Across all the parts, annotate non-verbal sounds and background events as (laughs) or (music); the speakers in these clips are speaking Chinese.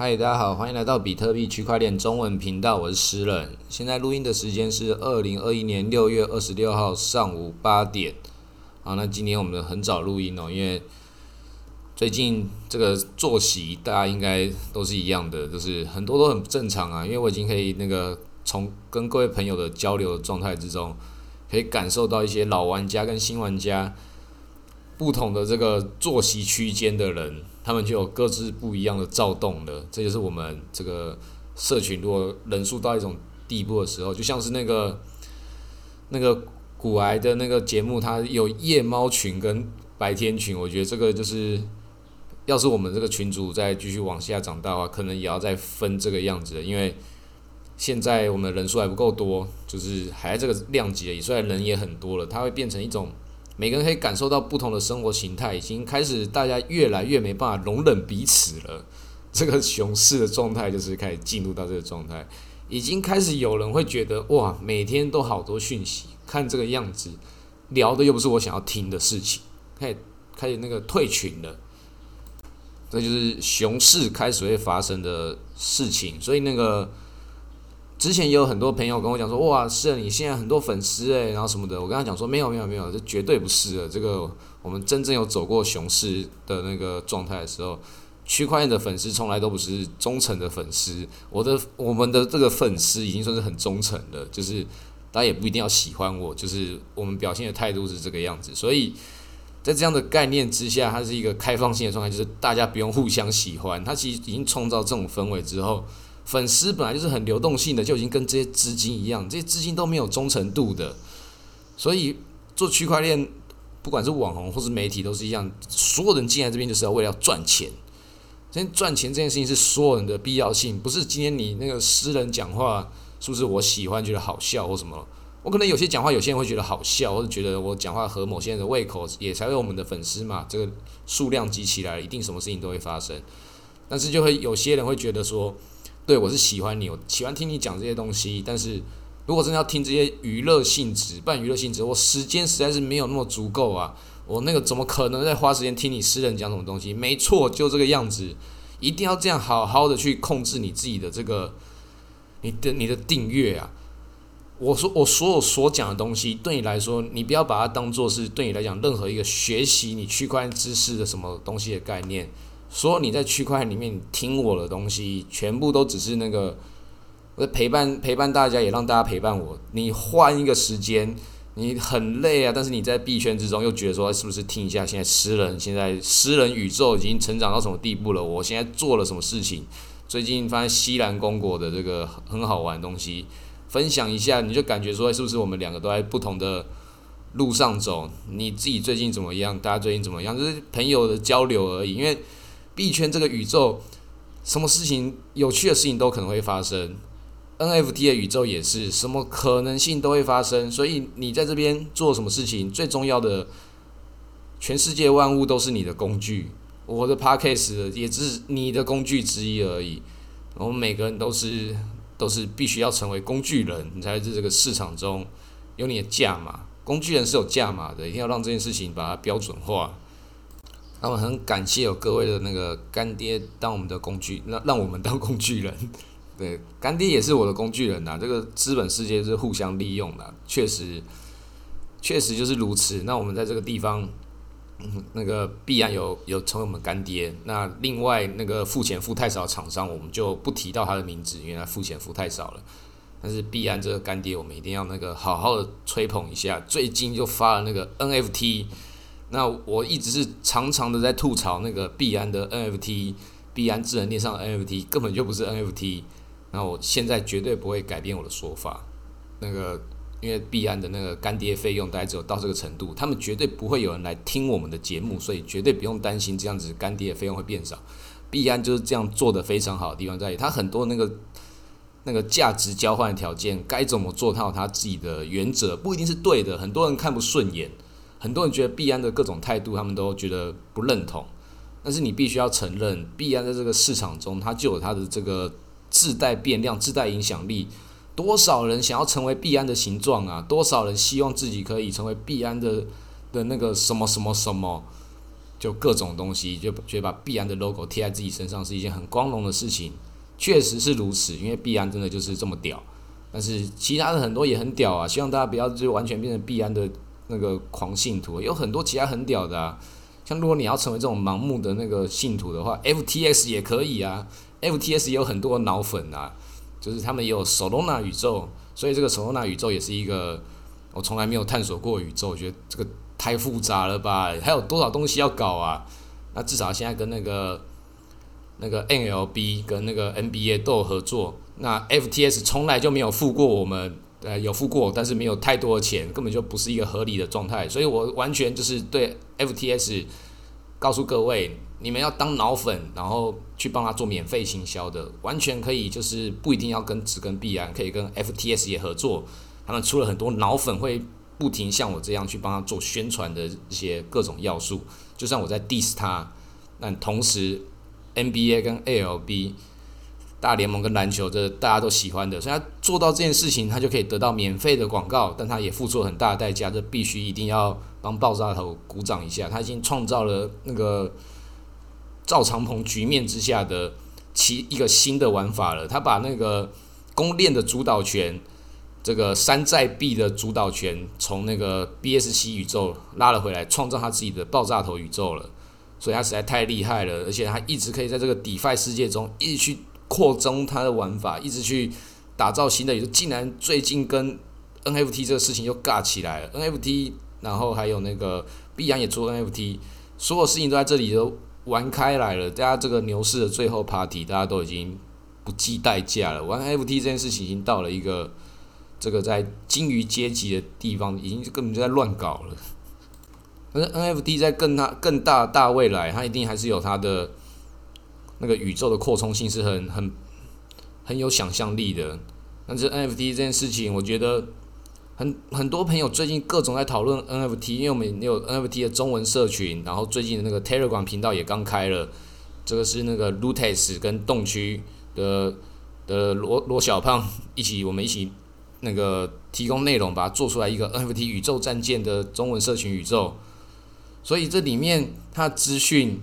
嗨，大家好，欢迎来到比特币区块链中文频道，我是诗人。现在录音的时间是二零二一年六月二十六号上午八点。好，那今天我们很早录音哦，因为最近这个作息大家应该都是一样的，就是很多都很不正常啊。因为我已经可以那个从跟各位朋友的交流状态之中，可以感受到一些老玩家跟新玩家不同的这个作息区间的人。他们就有各自不一样的躁动的，这就是我们这个社群如果人数到一种地步的时候，就像是那个那个古癌的那个节目，它有夜猫群跟白天群。我觉得这个就是，要是我们这个群主再继续往下长大的话，可能也要再分这个样子的，因为现在我们人数还不够多，就是还在这个量级而已。虽然人也很多了，它会变成一种。每个人可以感受到不同的生活形态，已经开始大家越来越没办法容忍彼此了。(laughs) 这个熊市的状态就是开始进入到这个状态，已经开始有人会觉得哇，每天都好多讯息，看这个样子聊的又不是我想要听的事情，开始开始那个退群了。这就是熊市开始会发生的事情，所以那个。之前也有很多朋友跟我讲说，哇，是啊你现在很多粉丝诶，然后什么的。我跟他讲说，没有没有没有，这绝对不是的。这个我们真正有走过熊市的那个状态的时候，区块链的粉丝从来都不是忠诚的粉丝。我的我们的这个粉丝已经算是很忠诚的，就是大家也不一定要喜欢我，就是我们表现的态度是这个样子。所以在这样的概念之下，它是一个开放性的状态，就是大家不用互相喜欢。它其实已经创造这种氛围之后。粉丝本来就是很流动性的，就已经跟这些资金一样，这些资金都没有忠诚度的，所以做区块链，不管是网红或是媒体都是一样，所有人进来这边就是要为了赚钱。今天赚钱这件事情是所有人的必要性，不是今天你那个私人讲话是不是我喜欢觉得好笑或什么？我可能有些讲话有些人会觉得好笑，或者觉得我讲话合某些人的胃口，也才会我们的粉丝嘛。这个数量积起来，一定什么事情都会发生。但是就会有些人会觉得说。对，我是喜欢你，我喜欢听你讲这些东西。但是如果真的要听这些娱乐性质，半娱乐性质，我时间实在是没有那么足够啊！我那个怎么可能在花时间听你私人讲什么东西？没错，就这个样子，一定要这样好好的去控制你自己的这个，你的你的订阅啊！我说我所有所讲的东西，对你来说，你不要把它当做是对你来讲任何一个学习你区块链知识的什么东西的概念。说你在区块里面听我的东西，全部都只是那个我在陪伴陪伴大家，也让大家陪伴我。你换一个时间，你很累啊，但是你在币圈之中又觉得说，是不是听一下现在诗人现在诗人宇宙已经成长到什么地步了？我现在做了什么事情？最近发现西兰公国的这个很好玩的东西，分享一下，你就感觉说，是不是我们两个都在不同的路上走？你自己最近怎么样？大家最近怎么样？就是朋友的交流而已，因为。币圈这个宇宙，什么事情有趣的事情都可能会发生，NFT 的宇宙也是，什么可能性都会发生。所以你在这边做什么事情，最重要的，全世界万物都是你的工具。我的 Podcast 也只是你的工具之一而已。我们每个人都是都是必须要成为工具人，你才在这个市场中有你的价码。工具人是有价码的，一定要让这件事情把它标准化。那么很感谢有各位的那个干爹当我们的工具，让让我们当工具人。对，干爹也是我的工具人呐。这个资本世界是互相利用的，确实，确实就是如此。那我们在这个地方，嗯，(laughs) 那个必然有有成为我们干爹。那另外那个付钱付太少的厂商，我们就不提到他的名字，因为他付钱付太少了。但是必然这个干爹，我们一定要那个好好的吹捧一下。最近就发了那个 NFT。那我一直是常常的在吐槽那个币安的 NFT，币安智能链上的 NFT 根本就不是 NFT。那我现在绝对不会改变我的说法。那个因为币安的那个干爹费用大概只有到这个程度，他们绝对不会有人来听我们的节目，所以绝对不用担心这样子干爹的费用会变少。币安就是这样做的非常好的地方在于，它很多那个那个价值交换条件该怎么做，它有它自己的原则，不一定是对的，很多人看不顺眼。很多人觉得币安的各种态度，他们都觉得不认同。但是你必须要承认，币安在这个市场中，它就有它的这个自带变量、自带影响力。多少人想要成为币安的形状啊？多少人希望自己可以成为币安的的那个什么什么什么？就各种东西，就觉得把币安的 logo 贴在自己身上是一件很光荣的事情，确实是如此，因为币安真的就是这么屌。但是其他的很多也很屌啊，希望大家不要就完全变成币安的那个狂信徒，有很多其他很屌的啊。像如果你要成为这种盲目的那个信徒的话，FTS 也可以啊，FTS 也有很多脑粉啊，就是他们也有 Solana 宇宙，所以这个 Solana 宇宙也是一个我从来没有探索过宇宙，我觉得这个太复杂了吧，还有多少东西要搞啊？那至少现在跟那个那个 NLB 跟那个 NBA 都有合作。那 FTS 从来就没有付过我们，呃，有付过，但是没有太多的钱，根本就不是一个合理的状态。所以我完全就是对 FTS 告诉各位，你们要当脑粉，然后去帮他做免费行销的，完全可以，就是不一定要跟只跟币安，可以跟 FTS 也合作。他们出了很多脑粉，会不停像我这样去帮他做宣传的一些各种要素。就算我在 diss 他，那同时 NBA 跟 ALB。大联盟跟篮球，这大家都喜欢的，所以他做到这件事情，他就可以得到免费的广告，但他也付出了很大的代价，这必须一定要帮爆炸头鼓掌一下。他已经创造了那个赵长鹏局面之下的其一个新的玩法了。他把那个公链的主导权，这个山寨币的主导权，从那个 BSC 宇宙拉了回来，创造他自己的爆炸头宇宙了。所以他实在太厉害了，而且他一直可以在这个 DeFi 世界中一直去。扩充它的玩法，一直去打造新的宇宙。竟然最近跟 NFT 这个事情又尬起来了。NFT，然后还有那个币安也出 NFT，所有事情都在这里都玩开来了。大家这个牛市的最后 party，大家都已经不计代价了。玩 NFT 这件事情已经到了一个这个在金鱼阶级的地方，已经根本就在乱搞了。但是 NFT 在更大更大大未来，它一定还是有它的。那个宇宙的扩充性是很很很有想象力的，但是 NFT 这件事情，我觉得很很多朋友最近各种在讨论 NFT，因为我们有 NFT 的中文社群，然后最近的那个 Telegram 频道也刚开了，这个是那个 Lutes 跟洞区的的罗罗小胖一起，我们一起那个提供内容，把它做出来一个 NFT 宇宙战舰的中文社群宇宙，所以这里面它资讯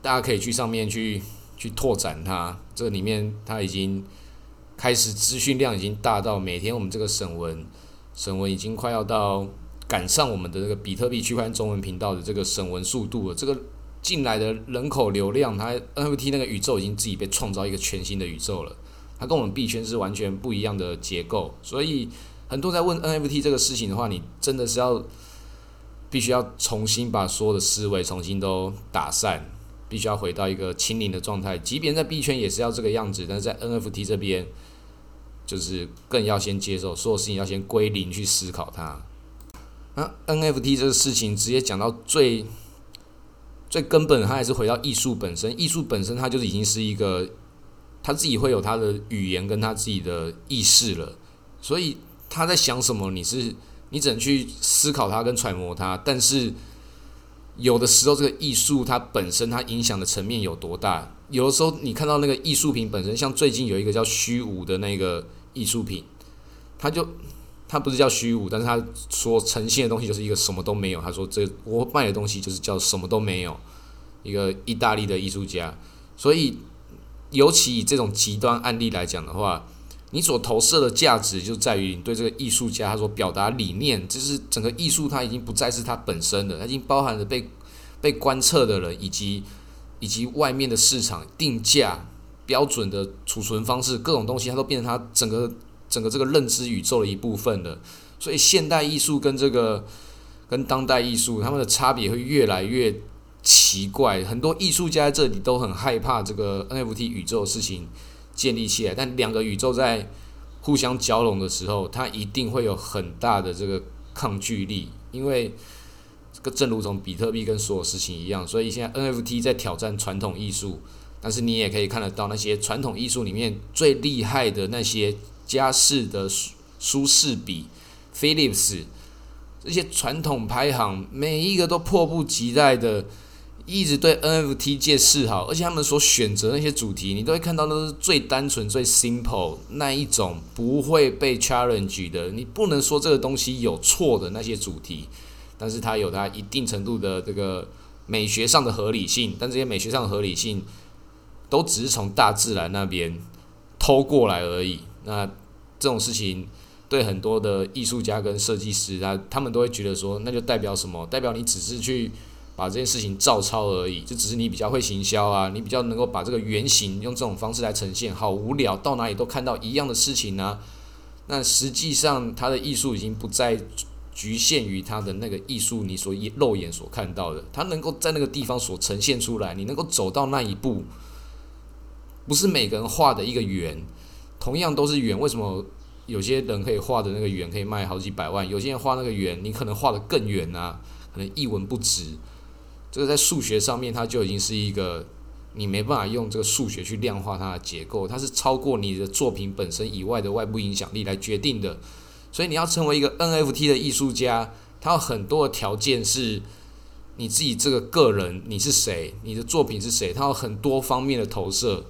大家可以去上面去。去拓展它，这里面它已经开始资讯量已经大到每天我们这个省文省文已经快要到赶上我们的这个比特币区块中文频道的这个省文速度了。这个进来的人口流量，它 NFT 那个宇宙已经自己被创造一个全新的宇宙了。它跟我们币圈是完全不一样的结构，所以很多在问 NFT 这个事情的话，你真的是要必须要重新把所有的思维重新都打散。必须要回到一个清零的状态，即便在币圈也是要这个样子，但是在 NFT 这边，就是更要先接受所有事情要先归零去思考它。那 NFT 这个事情直接讲到最最根本，它还是回到艺术本身。艺术本身它就是已经是一个，他自己会有他的语言跟他自己的意识了。所以他在想什么，你是你只能去思考它跟揣摩它，但是。有的时候，这个艺术它本身它影响的层面有多大？有的时候你看到那个艺术品本身，像最近有一个叫虚无的那个艺术品，它就它不是叫虚无，但是它所呈现的东西就是一个什么都没有。他说这我卖的东西就是叫什么都没有，一个意大利的艺术家。所以，尤其以这种极端案例来讲的话。你所投射的价值就在于你对这个艺术家他所表达理念，就是整个艺术它已经不再是它本身的，它已经包含了被被观测的人以及以及外面的市场定价标准的储存方式各种东西，它都变成它整个整个这个认知宇宙的一部分了。所以现代艺术跟这个跟当代艺术，他们的差别会越来越奇怪。很多艺术家在这里都很害怕这个 NFT 宇宙的事情。建立起来，但两个宇宙在互相交融的时候，它一定会有很大的这个抗拒力，因为这个正如同比特币跟所有事情一样，所以现在 NFT 在挑战传统艺术，但是你也可以看得到那些传统艺术里面最厉害的那些佳士的舒舒适比、Philips 这些传统排行，每一个都迫不及待的。一直对 NFT 界示好，而且他们所选择那些主题，你都会看到都是最单纯、最 simple 那一种，不会被 challenge 的。你不能说这个东西有错的那些主题，但是它有它一定程度的这个美学上的合理性，但这些美学上的合理性都只是从大自然那边偷过来而已。那这种事情对很多的艺术家跟设计师，他他们都会觉得说，那就代表什么？代表你只是去把这件事情照抄而已，就只是你比较会行销啊，你比较能够把这个原型用这种方式来呈现，好无聊，到哪里都看到一样的事情呢？那实际上，他的艺术已经不再局限于他的那个艺术，你所肉眼所看到的，他能够在那个地方所呈现出来，你能够走到那一步，不是每个人画的一个圆，同样都是圆，为什么有些人可以画的那个圆可以卖好几百万，有些人画那个圆，你可能画的更远啊，可能一文不值，这个在数学上面，它就已经是一个。你没办法用这个数学去量化它的结构，它是超过你的作品本身以外的外部影响力来决定的。所以你要成为一个 NFT 的艺术家，它有很多的条件是你自己这个个人你是谁，你的作品是谁，它有很多方面的投射。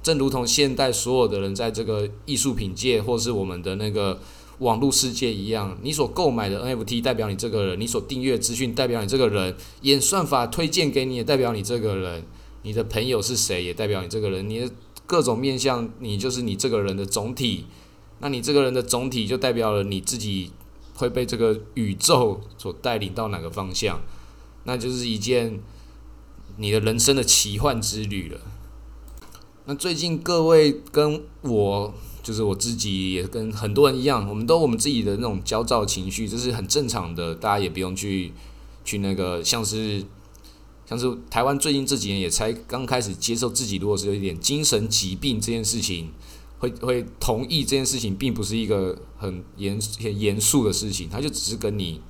正如同现代所有的人在这个艺术品界或是我们的那个网络世界一样，你所购买的 NFT 代表你这个人，你所订阅资讯代表你这个人，演算法推荐给你也代表你这个人。你的朋友是谁，也代表你这个人。你的各种面相，你就是你这个人的总体。那你这个人的总体，就代表了你自己会被这个宇宙所带领到哪个方向。那就是一件你的人生的奇幻之旅了。那最近各位跟我，就是我自己，也跟很多人一样，我们都我们自己的那种焦躁情绪，这是很正常的，大家也不用去去那个像是。像是台湾最近这几年也才刚开始接受自己，如果是有一点精神疾病这件事情，会会同意这件事情，并不是一个很严很严肃的事情，他就只是跟你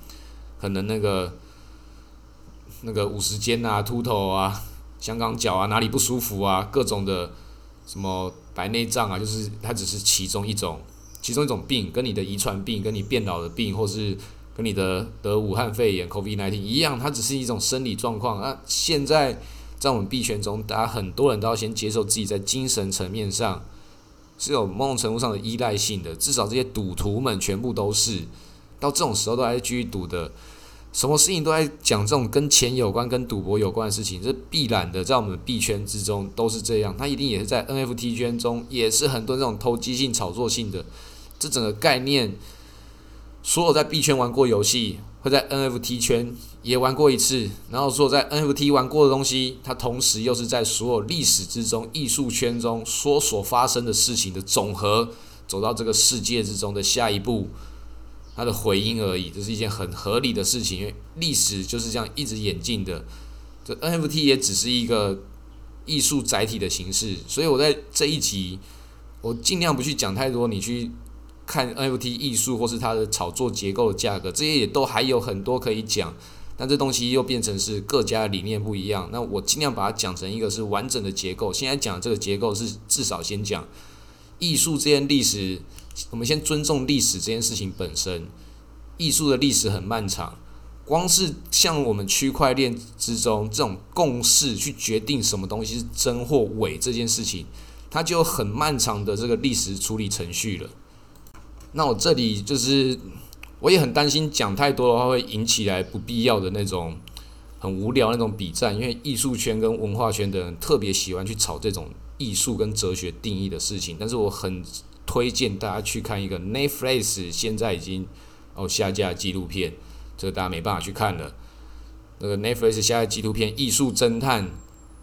可能那个那个五十肩啊、秃头啊、香港脚啊、哪里不舒服啊、各种的什么白内障啊，就是它只是其中一种其中一种病，跟你的遗传病、跟你变老的病，或是。跟你的得武汉肺炎 （COVID-19） 一样，它只是一种生理状况。那现在在我们币圈中，大家很多人都要先接受自己在精神层面上是有某种程度上的依赖性的。至少这些赌徒们全部都是到这种时候都还继续赌的，什么事情都在讲这种跟钱有关、跟赌博有关的事情，这必然的，在我们币圈之中都是这样。它一定也是在 NFT 圈中，也是很多这种投机性、炒作性的这整个概念。所有在币圈玩过游戏，会在 NFT 圈也玩过一次，然后所有在 NFT 玩过的东西，它同时又是在所有历史之中、艺术圈中所所发生的事情的总和，走到这个世界之中的下一步，它的回音而已。这是一件很合理的事情，因为历史就是这样一直演进的。这 NFT 也只是一个艺术载体的形式，所以我在这一集，我尽量不去讲太多，你去。看 NFT 艺术或是它的炒作结构的价格，这些也都还有很多可以讲，但这东西又变成是各家的理念不一样。那我尽量把它讲成一个是完整的结构。现在讲这个结构是至少先讲艺术这件历史，我们先尊重历史这件事情本身。艺术的历史很漫长，光是像我们区块链之中这种共识去决定什么东西是真或伪这件事情，它就有很漫长的这个历史处理程序了。那我这里就是，我也很担心讲太多的话会引起来不必要的那种很无聊那种比战，因为艺术圈跟文化圈的人特别喜欢去炒这种艺术跟哲学定义的事情。但是我很推荐大家去看一个 Netflix 现在已经哦下架纪录片，这个大家没办法去看了。那个 Netflix 下架纪录片《艺术侦探》，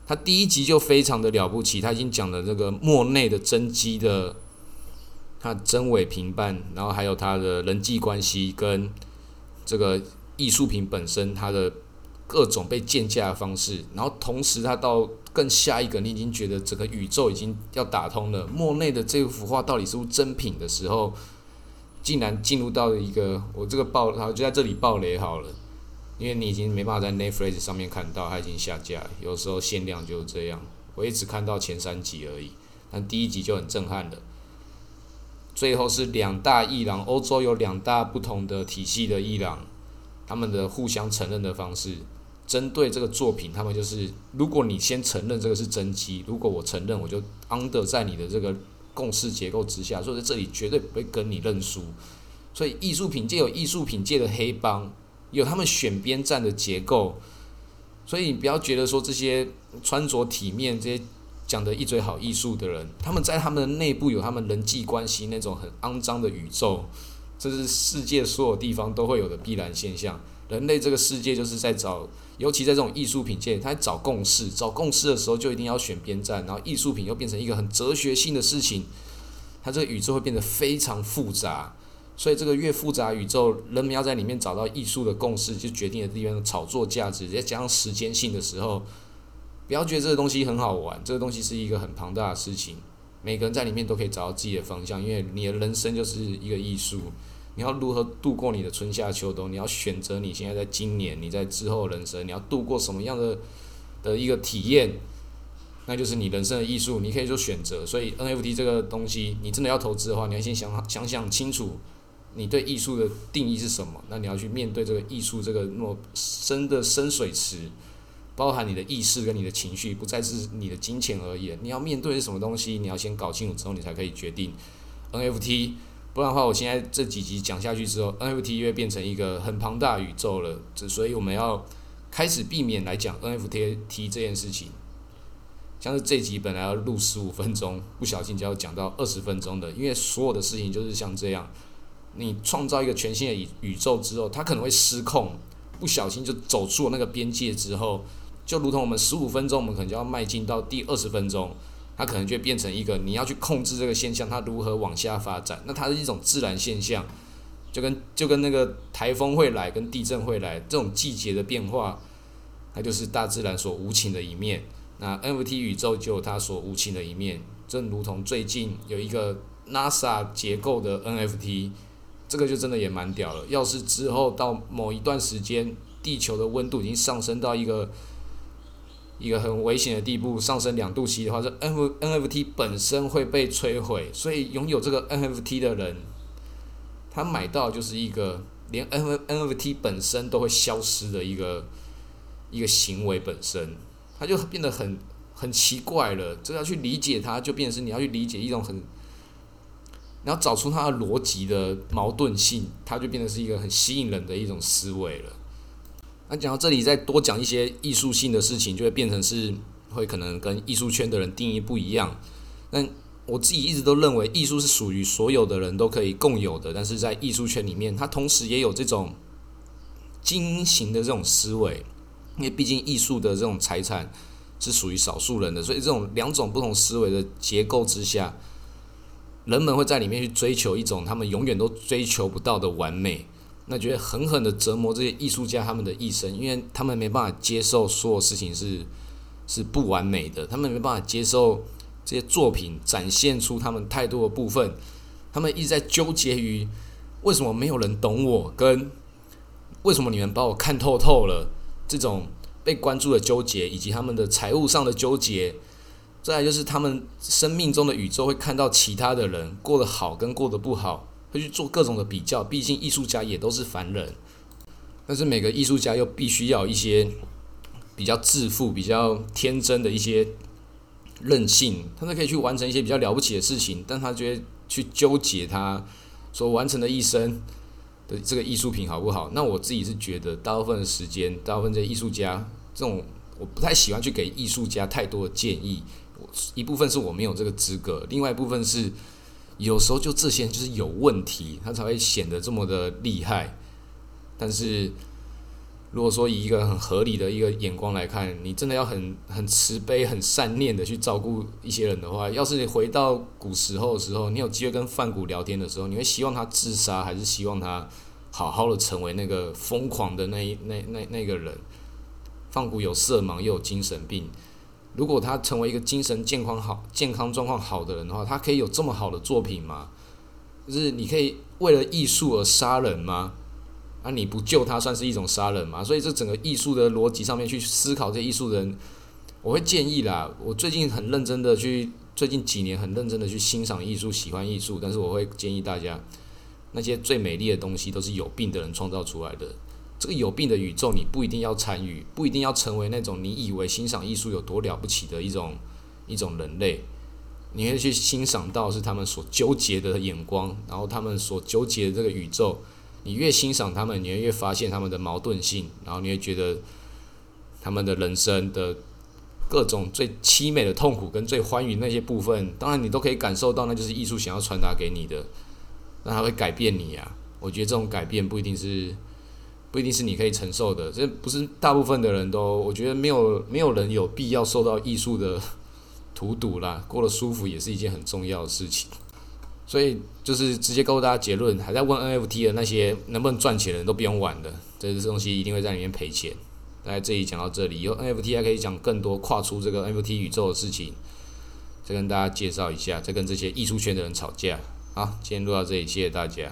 它第一集就非常的了不起，它已经讲了这个莫内的真迹的。他真伪评判，然后还有他的人际关系跟这个艺术品本身，它的各种被鉴价的方式，然后同时他到更下一个，你已经觉得整个宇宙已经要打通了。莫内的这幅画到底是不是真品的时候，竟然进入到了一个我这个爆，好就在这里爆雷好了，因为你已经没办法在 Netflix 上面看到，它已经下架，有时候限量就是这样。我也只看到前三集而已，但第一集就很震撼了。最后是两大伊朗，欧洲有两大不同的体系的伊朗，他们的互相承认的方式，针对这个作品，他们就是，如果你先承认这个是真机，如果我承认，我就 under 在你的这个共识结构之下，所以在这里绝对不会跟你认输。所以艺术品界有艺术品界的黑帮，有他们选边站的结构，所以你不要觉得说这些穿着体面、这些讲的一嘴好艺术的人，他们在他们的内部有他们人际关系那种很肮脏的宇宙，这是世界所有地方都会有的必然现象。人类这个世界就是在找，尤其在这种艺术品界，他在找共识。找共识的时候就一定要选边站，然后艺术品又变成一个很哲学性的事情，它这个宇宙会变得非常复杂。所以这个越复杂宇宙，人们要在里面找到艺术的共识，就决定了地方的炒作价值。再加上时间性的时候，不要觉得这个东西很好玩，这个东西是一个很庞大的事情。每个人在里面都可以找到自己的方向，因为你的人生就是一个艺术。你要如何度过你的春夏秋冬？你要选择你现在在今年，你在之后人生，你要度过什么样的的一个体验？那就是你人生的艺术。你可以做选择。所以 NFT 这个东西，你真的要投资的话，你要先想想想清楚。你对艺术的定义是什么？那你要去面对这个艺术这个那么深的深水池，包含你的意识跟你的情绪，不再是你的金钱而已。你要面对是什么东西？你要先搞清楚之后，你才可以决定 NFT。不然的话，我现在这几集讲下去之后，NFT 又会变成一个很庞大宇宙了。这所以我们要开始避免来讲 NFT 这件事情。像是这集本来要录十五分钟，不小心就要讲到二十分钟的，因为所有的事情就是像这样。你创造一个全新的宇宇宙之后，它可能会失控，不小心就走出了那个边界之后，就如同我们十五分钟，我们可能就要迈进到第二十分钟，它可能就变成一个你要去控制这个现象，它如何往下发展。那它是一种自然现象，就跟就跟那个台风会来，跟地震会来，这种季节的变化，它就是大自然所无情的一面。那 NFT 宇宙就有它所无情的一面，正如同最近有一个 NASA 结构的 NFT。这个就真的也蛮屌了。要是之后到某一段时间，地球的温度已经上升到一个一个很危险的地步，上升两度 C 的话，这 N NFT 本身会被摧毁。所以拥有这个 NFT 的人，他买到就是一个连 N NFT 本身都会消失的一个一个行为本身，他就变得很很奇怪了。这要去理解它，就变成你要去理解一种很。你要找出它的逻辑的矛盾性，它就变得是一个很吸引人的一种思维了。那讲到这里，再多讲一些艺术性的事情，就会变成是会可能跟艺术圈的人定义不一样。那我自己一直都认为，艺术是属于所有的人都可以共有的，但是在艺术圈里面，它同时也有这种精英型的这种思维，因为毕竟艺术的这种财产是属于少数人的，所以这种两种不同思维的结构之下。人们会在里面去追求一种他们永远都追求不到的完美，那觉得狠狠的折磨这些艺术家他们的一生，因为他们没办法接受所有事情是是不完美的，他们没办法接受这些作品展现出他们太多的部分，他们一直在纠结于为什么没有人懂我，跟为什么你们把我看透透了这种被关注的纠结，以及他们的财务上的纠结。再来就是他们生命中的宇宙会看到其他的人过得好跟过得不好，会去做各种的比较。毕竟艺术家也都是凡人，但是每个艺术家又必须要一些比较自负、比较天真的一些任性，他才可以去完成一些比较了不起的事情。但他觉得去纠结他所完成的一生的这个艺术品好不好？那我自己是觉得，大部分的时间，大部分这艺术家这种，我不太喜欢去给艺术家太多的建议。我一部分是我没有这个资格，另外一部分是有时候就这些人就是有问题，他才会显得这么的厉害。但是如果说以一个很合理的一个眼光来看，你真的要很很慈悲、很善念的去照顾一些人的话，要是你回到古时候的时候，你有机会跟范古聊天的时候，你会希望他自杀，还是希望他好好的成为那个疯狂的那一那那那个人？范古有色盲，又有精神病。如果他成为一个精神健康好、健康状况好的人的话，他可以有这么好的作品吗？就是你可以为了艺术而杀人吗？啊，你不救他算是一种杀人吗？所以这整个艺术的逻辑上面去思考，这艺术人，我会建议啦。我最近很认真的去，最近几年很认真的去欣赏艺术、喜欢艺术，但是我会建议大家，那些最美丽的东西都是有病的人创造出来的。这个有病的宇宙，你不一定要参与，不一定要成为那种你以为欣赏艺术有多了不起的一种一种人类。你会去欣赏到是他们所纠结的眼光，然后他们所纠结的这个宇宙。你越欣赏他们，你会越发现他们的矛盾性，然后你会觉得他们的人生的各种最凄美的痛苦跟最欢愉那些部分，当然你都可以感受到，那就是艺术想要传达给你的，那它会改变你啊。我觉得这种改变不一定是不一定是你可以承受的，这不是大部分的人都，我觉得没有没有人有必要受到艺术的 (laughs) 荼毒啦，过得舒服也是一件很重要的事情。所以就是直接告诉大家结论，还在问 NFT 的那些能不能赚钱的人都不用玩的，这些东西一定会在里面赔钱。大概这里讲到这里，以后 NFT 还可以讲更多跨出这个 NFT 宇宙的事情，再跟大家介绍一下，再跟这些艺术圈的人吵架。好，今天录到这里，谢谢大家。